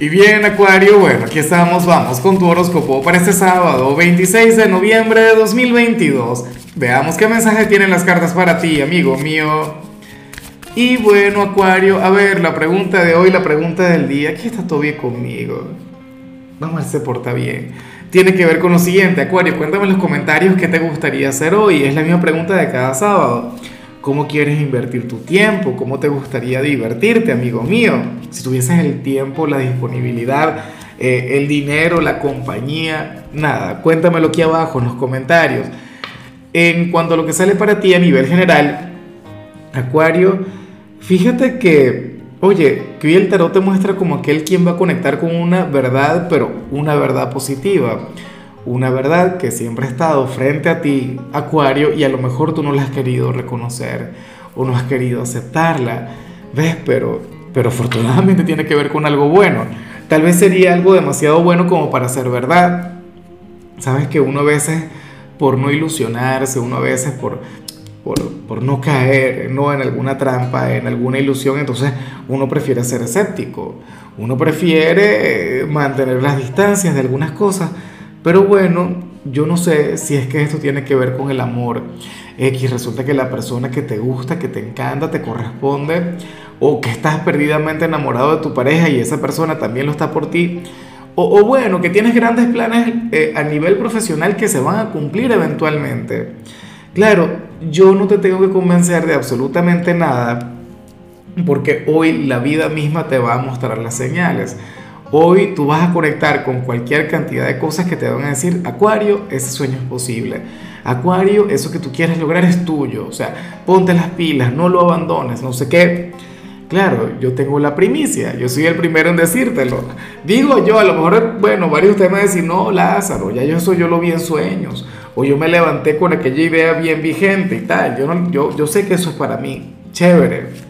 Y bien, Acuario, bueno, aquí estamos, vamos con tu horóscopo para este sábado, 26 de noviembre de 2022. Veamos qué mensaje tienen las cartas para ti, amigo mío. Y bueno, Acuario, a ver, la pregunta de hoy, la pregunta del día, ¿qué está todo bien conmigo? Vamos a se porta bien. Tiene que ver con lo siguiente, Acuario, cuéntame en los comentarios qué te gustaría hacer hoy. Es la misma pregunta de cada sábado. ¿Cómo quieres invertir tu tiempo? ¿Cómo te gustaría divertirte, amigo mío? Si tuvieses el tiempo, la disponibilidad, eh, el dinero, la compañía, nada, cuéntamelo aquí abajo en los comentarios. En cuanto a lo que sale para ti a nivel general, Acuario, fíjate que, oye, que hoy el tarot te muestra como aquel quien va a conectar con una verdad, pero una verdad positiva una verdad que siempre ha estado frente a ti, Acuario, y a lo mejor tú no la has querido reconocer o no has querido aceptarla. ¿Ves? Pero, pero afortunadamente tiene que ver con algo bueno. Tal vez sería algo demasiado bueno como para ser verdad. Sabes que uno a veces, por no ilusionarse, uno a veces por, por, por, no caer ¿no? en alguna trampa, en alguna ilusión, entonces uno prefiere ser escéptico. Uno prefiere mantener las distancias de algunas cosas pero bueno, yo no sé si es que esto tiene que ver con el amor. X, resulta que la persona que te gusta, que te encanta, te corresponde, o que estás perdidamente enamorado de tu pareja y esa persona también lo está por ti. O, bueno, que tienes grandes planes eh, a nivel profesional que se van a cumplir eventualmente. Claro, yo no te tengo que convencer de absolutamente nada, porque hoy la vida misma te va a mostrar las señales. Hoy tú vas a conectar con cualquier cantidad de cosas que te van a decir, Acuario, ese sueño es posible. Acuario, eso que tú quieres lograr es tuyo. O sea, ponte las pilas, no lo abandones, no sé qué. Claro, yo tengo la primicia, yo soy el primero en decírtelo. Digo yo, a lo mejor, bueno, varios de ustedes me decir, no, Lázaro, ya yo eso yo lo vi en sueños. O yo me levanté con aquella idea bien vigente y tal. Yo, no, yo, yo sé que eso es para mí. Chévere.